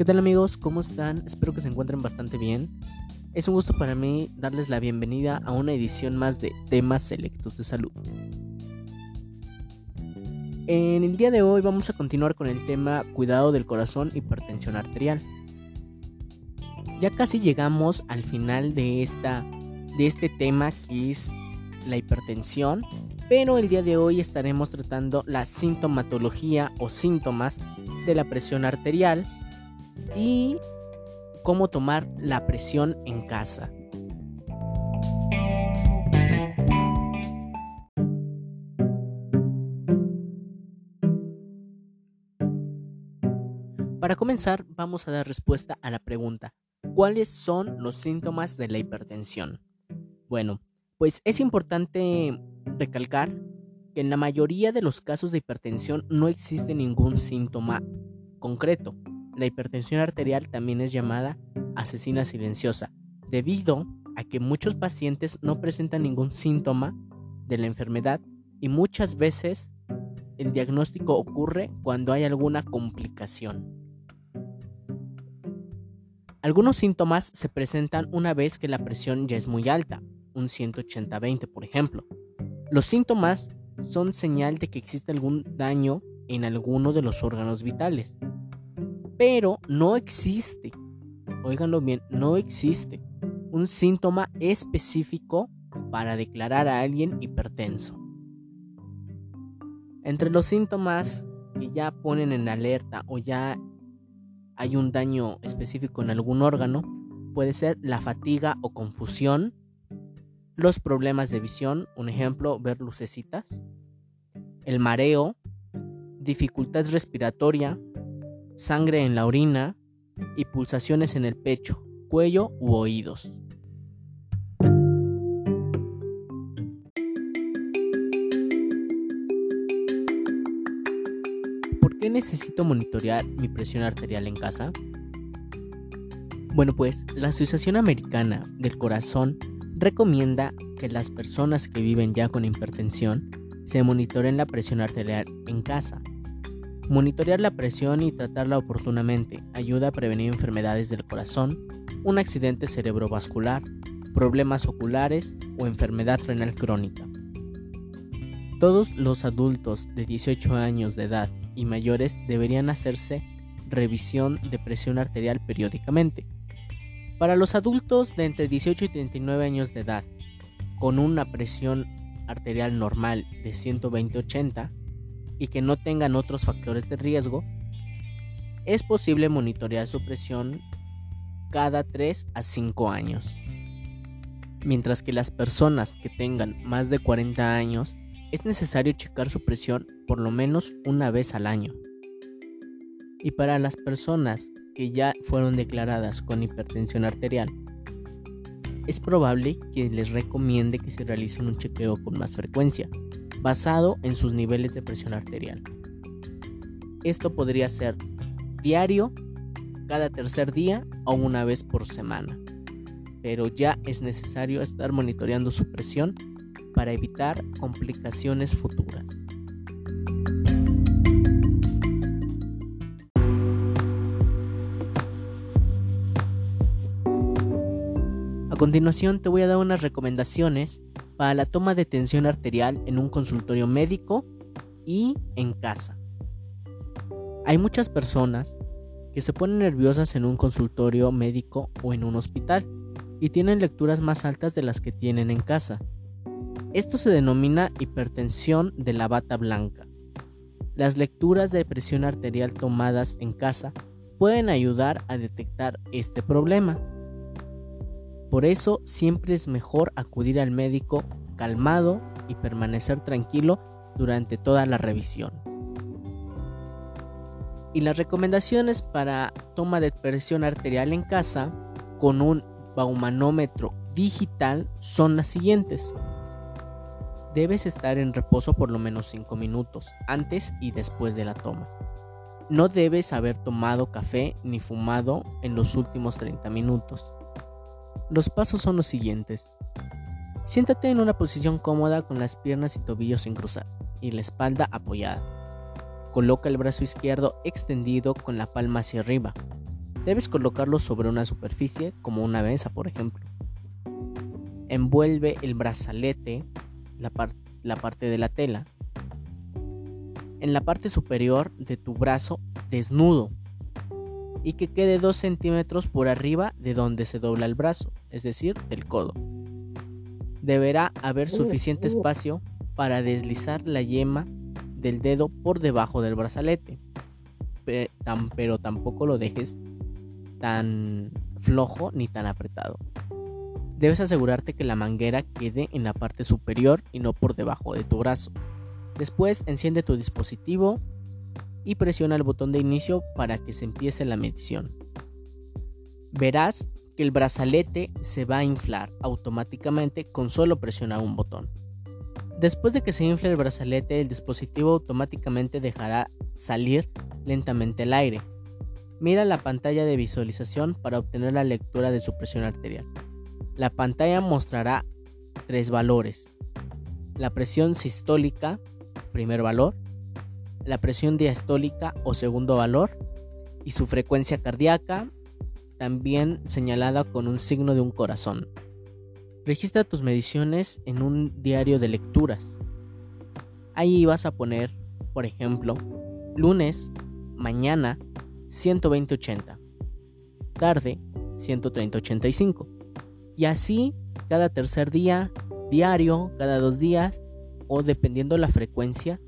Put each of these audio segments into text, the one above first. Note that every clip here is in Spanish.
¿Qué tal amigos? ¿Cómo están? Espero que se encuentren bastante bien. Es un gusto para mí darles la bienvenida a una edición más de temas selectos de salud. En el día de hoy vamos a continuar con el tema cuidado del corazón, hipertensión arterial. Ya casi llegamos al final de, esta, de este tema que es la hipertensión, pero el día de hoy estaremos tratando la sintomatología o síntomas de la presión arterial y cómo tomar la presión en casa. Para comenzar, vamos a dar respuesta a la pregunta, ¿cuáles son los síntomas de la hipertensión? Bueno, pues es importante recalcar que en la mayoría de los casos de hipertensión no existe ningún síntoma concreto. La hipertensión arterial también es llamada asesina silenciosa, debido a que muchos pacientes no presentan ningún síntoma de la enfermedad y muchas veces el diagnóstico ocurre cuando hay alguna complicación. Algunos síntomas se presentan una vez que la presión ya es muy alta, un 180-20 por ejemplo. Los síntomas son señal de que existe algún daño en alguno de los órganos vitales, pero no existe, oiganlo bien, no existe un síntoma específico para declarar a alguien hipertenso. Entre los síntomas que ya ponen en alerta o ya hay un daño específico en algún órgano, puede ser la fatiga o confusión, los problemas de visión, un ejemplo, ver lucecitas, el mareo, dificultad respiratoria, sangre en la orina y pulsaciones en el pecho, cuello u oídos. ¿Por qué necesito monitorear mi presión arterial en casa? Bueno, pues la Asociación Americana del Corazón recomienda que las personas que viven ya con hipertensión se monitoreen la presión arterial en casa Monitorear la presión y tratarla oportunamente ayuda a prevenir enfermedades del corazón, un accidente cerebrovascular, problemas oculares o enfermedad renal crónica. Todos los adultos de 18 años de edad y mayores deberían hacerse revisión de presión arterial periódicamente. Para los adultos de entre 18 y 39 años de edad, con una presión arterial normal de 120-80, y que no tengan otros factores de riesgo, es posible monitorear su presión cada 3 a 5 años. Mientras que las personas que tengan más de 40 años es necesario checar su presión por lo menos una vez al año. Y para las personas que ya fueron declaradas con hipertensión arterial, es probable que les recomiende que se realicen un chequeo con más frecuencia, basado en sus niveles de presión arterial. Esto podría ser diario, cada tercer día o una vez por semana. Pero ya es necesario estar monitoreando su presión para evitar complicaciones futuras. A continuación te voy a dar unas recomendaciones para la toma de tensión arterial en un consultorio médico y en casa. Hay muchas personas que se ponen nerviosas en un consultorio médico o en un hospital y tienen lecturas más altas de las que tienen en casa. Esto se denomina hipertensión de la bata blanca. Las lecturas de presión arterial tomadas en casa pueden ayudar a detectar este problema. Por eso siempre es mejor acudir al médico calmado y permanecer tranquilo durante toda la revisión. Y las recomendaciones para toma de presión arterial en casa con un baumanómetro digital son las siguientes. Debes estar en reposo por lo menos 5 minutos antes y después de la toma. No debes haber tomado café ni fumado en los últimos 30 minutos. Los pasos son los siguientes. Siéntate en una posición cómoda con las piernas y tobillos sin cruzar y la espalda apoyada. Coloca el brazo izquierdo extendido con la palma hacia arriba. Debes colocarlo sobre una superficie como una mesa, por ejemplo. Envuelve el brazalete, la, la parte de la tela, en la parte superior de tu brazo desnudo y que quede 2 centímetros por arriba de donde se dobla el brazo, es decir, del codo. Deberá haber suficiente espacio para deslizar la yema del dedo por debajo del brazalete, pero tampoco lo dejes tan flojo ni tan apretado. Debes asegurarte que la manguera quede en la parte superior y no por debajo de tu brazo. Después enciende tu dispositivo y presiona el botón de inicio para que se empiece la medición. Verás el brazalete se va a inflar automáticamente con solo presionar un botón. Después de que se infle el brazalete, el dispositivo automáticamente dejará salir lentamente el aire. Mira la pantalla de visualización para obtener la lectura de su presión arterial. La pantalla mostrará tres valores. La presión sistólica, primer valor, la presión diastólica o segundo valor y su frecuencia cardíaca, también señalada con un signo de un corazón. Registra tus mediciones en un diario de lecturas. Ahí vas a poner, por ejemplo, lunes, mañana 120-80, tarde 130-85. Y así cada tercer día, diario, cada dos días o dependiendo la frecuencia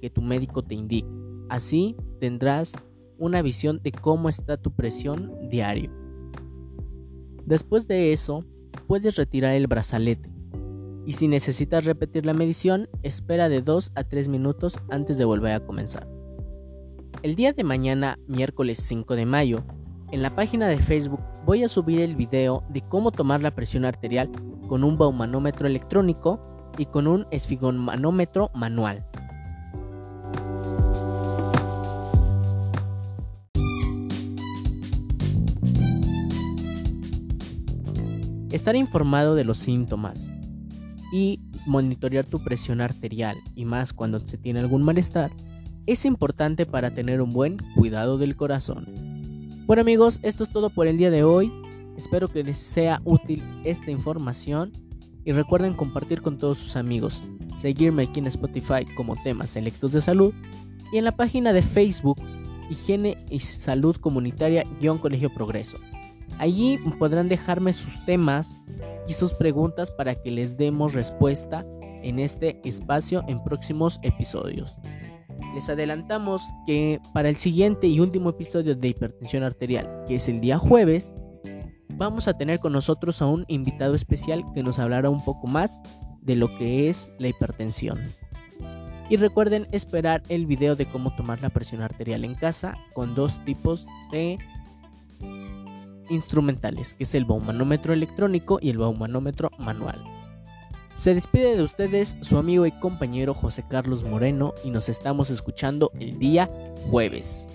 que tu médico te indique. Así tendrás una visión de cómo está tu presión diario. Después de eso, puedes retirar el brazalete. Y si necesitas repetir la medición, espera de 2 a 3 minutos antes de volver a comenzar. El día de mañana, miércoles 5 de mayo, en la página de Facebook voy a subir el video de cómo tomar la presión arterial con un baumanómetro electrónico y con un esfigomanómetro manual. Estar informado de los síntomas y monitorear tu presión arterial y más cuando se tiene algún malestar es importante para tener un buen cuidado del corazón. Bueno amigos, esto es todo por el día de hoy. Espero que les sea útil esta información y recuerden compartir con todos sus amigos, seguirme aquí en Spotify como temas selectos de salud y en la página de Facebook Higiene y Salud Comunitaria-Colegio Progreso. Allí podrán dejarme sus temas y sus preguntas para que les demos respuesta en este espacio en próximos episodios. Les adelantamos que para el siguiente y último episodio de hipertensión arterial, que es el día jueves, vamos a tener con nosotros a un invitado especial que nos hablará un poco más de lo que es la hipertensión. Y recuerden esperar el video de cómo tomar la presión arterial en casa con dos tipos de instrumentales, que es el baumanómetro electrónico y el baumanómetro manual. Se despide de ustedes su amigo y compañero José Carlos Moreno y nos estamos escuchando el día jueves.